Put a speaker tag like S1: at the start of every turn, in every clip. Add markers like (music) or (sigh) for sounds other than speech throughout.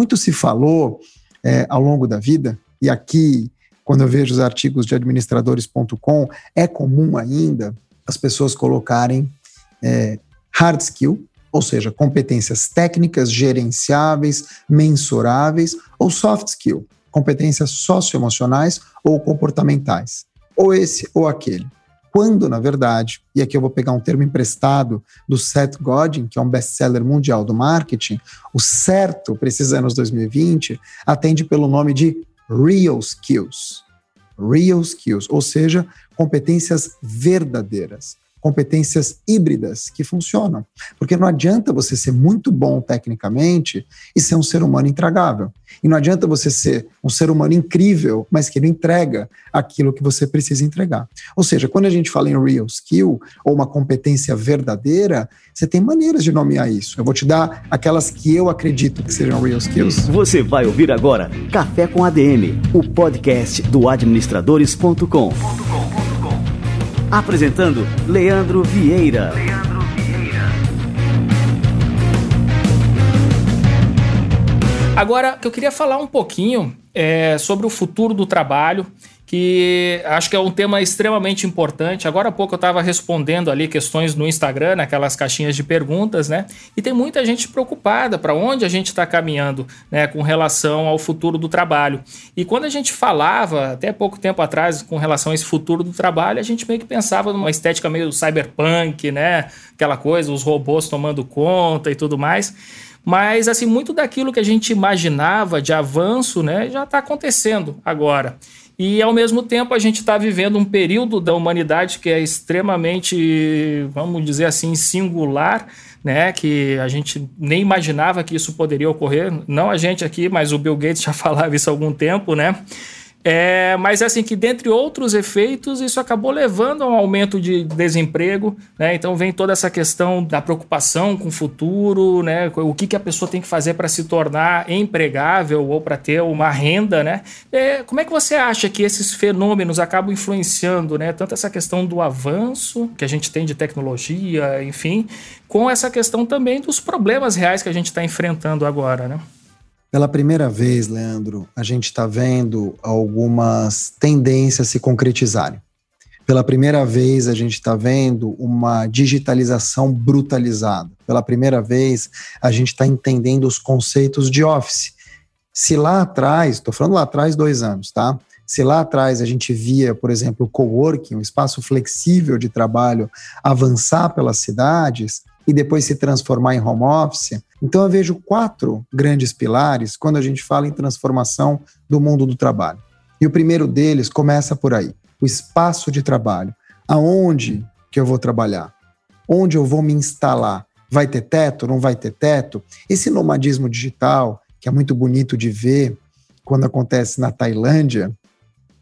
S1: Muito se falou é, ao longo da vida, e aqui, quando eu vejo os artigos de administradores.com, é comum ainda as pessoas colocarem é, hard skill, ou seja, competências técnicas, gerenciáveis, mensuráveis, ou soft skill, competências socioemocionais ou comportamentais, ou esse ou aquele. Quando, na verdade, e aqui eu vou pegar um termo emprestado do Seth Godin, que é um best-seller mundial do marketing, o certo para esses anos 2020 atende pelo nome de real skills. Real skills, ou seja, competências verdadeiras competências híbridas que funcionam. Porque não adianta você ser muito bom tecnicamente e ser um ser humano intragável. E não adianta você ser um ser humano incrível, mas que não entrega aquilo que você precisa entregar. Ou seja, quando a gente fala em real skill ou uma competência verdadeira, você tem maneiras de nomear isso. Eu vou te dar aquelas que eu acredito que sejam real skills.
S2: Você vai ouvir agora Café com ADM, o podcast do administradores.com. Apresentando Leandro Vieira. Leandro Vieira.
S3: Agora, eu queria falar um pouquinho é, sobre o futuro do trabalho que acho que é um tema extremamente importante. Agora há pouco eu estava respondendo ali questões no Instagram, naquelas caixinhas de perguntas, né? E tem muita gente preocupada para onde a gente está caminhando, né, com relação ao futuro do trabalho. E quando a gente falava, até pouco tempo atrás, com relação a esse futuro do trabalho, a gente meio que pensava numa estética meio cyberpunk, né? Aquela coisa, os robôs tomando conta e tudo mais. Mas, assim, muito daquilo que a gente imaginava de avanço, né, já está acontecendo agora. E, ao mesmo tempo, a gente está vivendo um período da humanidade que é extremamente, vamos dizer assim, singular, né? Que a gente nem imaginava que isso poderia ocorrer. Não a gente aqui, mas o Bill Gates já (laughs) falava isso há algum tempo, né? É, mas assim que dentre outros efeitos isso acabou levando a um aumento de desemprego, né? Então vem toda essa questão da preocupação com o futuro, né? O que, que a pessoa tem que fazer para se tornar empregável ou para ter uma renda, né? É, como é que você acha que esses fenômenos acabam influenciando, né? Tanto essa questão do avanço que a gente tem de tecnologia, enfim, com essa questão também dos problemas reais que a gente está enfrentando agora, né?
S1: Pela primeira vez, Leandro, a gente está vendo algumas tendências se concretizarem. Pela primeira vez, a gente está vendo uma digitalização brutalizada. Pela primeira vez, a gente está entendendo os conceitos de Office. Se lá atrás, estou falando lá atrás, dois anos, tá? Se lá atrás a gente via, por exemplo, o coworking, um espaço flexível de trabalho, avançar pelas cidades e depois se transformar em home office, então eu vejo quatro grandes pilares quando a gente fala em transformação do mundo do trabalho. E o primeiro deles começa por aí, o espaço de trabalho. Aonde que eu vou trabalhar? Onde eu vou me instalar? Vai ter teto? Não vai ter teto? Esse nomadismo digital, que é muito bonito de ver quando acontece na Tailândia,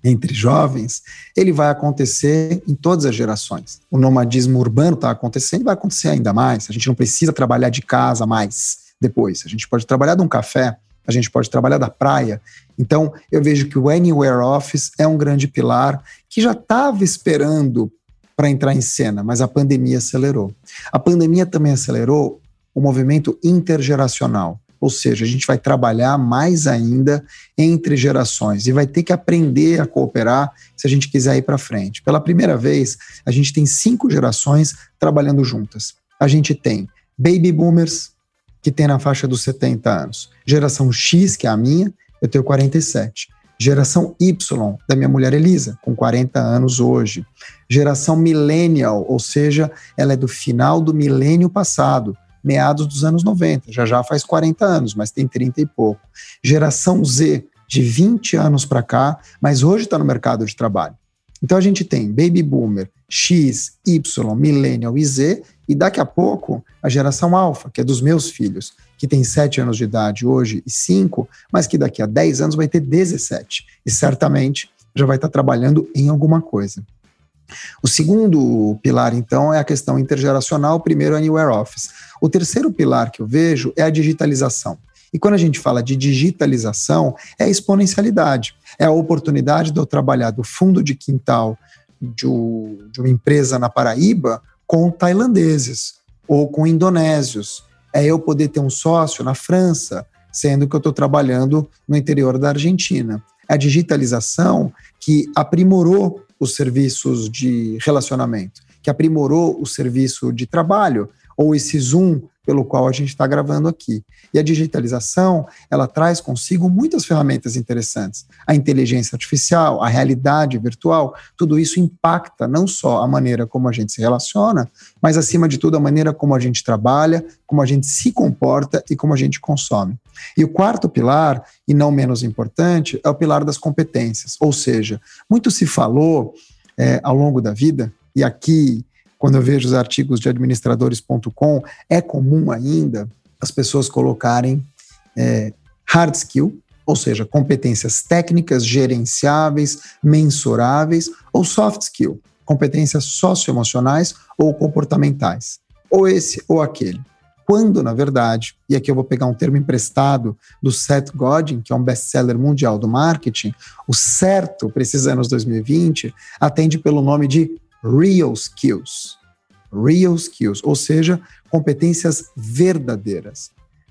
S1: entre jovens, ele vai acontecer em todas as gerações. O nomadismo urbano está acontecendo e vai acontecer ainda mais. A gente não precisa trabalhar de casa mais depois. A gente pode trabalhar de um café, a gente pode trabalhar da praia. Então, eu vejo que o Anywhere Office é um grande pilar que já estava esperando para entrar em cena, mas a pandemia acelerou. A pandemia também acelerou o movimento intergeracional. Ou seja, a gente vai trabalhar mais ainda entre gerações e vai ter que aprender a cooperar se a gente quiser ir para frente. Pela primeira vez, a gente tem cinco gerações trabalhando juntas. A gente tem baby boomers, que tem na faixa dos 70 anos. Geração X, que é a minha, eu tenho 47. Geração Y, da minha mulher Elisa, com 40 anos hoje. Geração Millennial, ou seja, ela é do final do milênio passado meados dos anos 90, já já faz 40 anos, mas tem 30 e pouco. Geração Z, de 20 anos para cá, mas hoje está no mercado de trabalho. Então a gente tem Baby Boomer, X, Y, Millennial e Z, e daqui a pouco a geração Alpha, que é dos meus filhos, que tem 7 anos de idade hoje e 5, mas que daqui a 10 anos vai ter 17. E certamente já vai estar tá trabalhando em alguma coisa. O segundo pilar, então, é a questão intergeracional, o primeiro é Anywhere Office. O terceiro pilar que eu vejo é a digitalização. E quando a gente fala de digitalização, é a exponencialidade. É a oportunidade de eu trabalhar do fundo de quintal de, de uma empresa na Paraíba com tailandeses ou com indonésios. É eu poder ter um sócio na França, sendo que eu estou trabalhando no interior da Argentina. A digitalização que aprimorou os serviços de relacionamento, que aprimorou o serviço de trabalho, ou esse Zoom pelo qual a gente está gravando aqui. E a digitalização, ela traz consigo muitas ferramentas interessantes. A inteligência artificial, a realidade virtual, tudo isso impacta não só a maneira como a gente se relaciona, mas acima de tudo a maneira como a gente trabalha, como a gente se comporta e como a gente consome. E o quarto pilar, e não menos importante, é o pilar das competências. Ou seja, muito se falou é, ao longo da vida, e aqui quando eu vejo os artigos de administradores.com, é comum ainda as pessoas colocarem é, hard skill, ou seja, competências técnicas, gerenciáveis, mensuráveis, ou soft skill, competências socioemocionais ou comportamentais, ou esse ou aquele. Quando, na verdade, e aqui eu vou pegar um termo emprestado do Seth Godin, que é um best-seller mundial do marketing, o certo esses anos 2020 atende pelo nome de real skills. Real skills, ou seja, competências verdadeiras.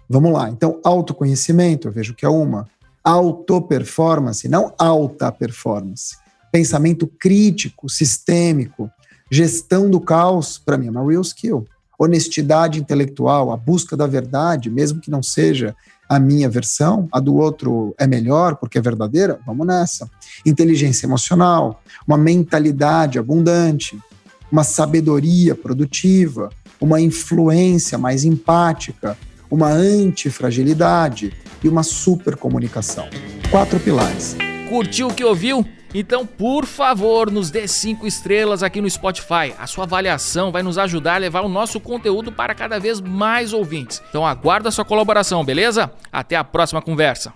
S1: Vamos lá, então, autoconhecimento, eu vejo que é uma. Auto-performance, não alta performance. Pensamento crítico, sistêmico, gestão do caos, para mim é uma real skill. Honestidade intelectual, a busca da verdade, mesmo que não seja a minha versão, a do outro é melhor porque é verdadeira, vamos nessa. Inteligência emocional, uma mentalidade abundante, uma sabedoria produtiva, uma influência mais empática, uma antifragilidade e uma supercomunicação. Quatro pilares.
S3: Curtiu o que ouviu? Então, por favor, nos dê cinco estrelas aqui no Spotify. A sua avaliação vai nos ajudar a levar o nosso conteúdo para cada vez mais ouvintes. Então, aguardo a sua colaboração, beleza? Até a próxima conversa.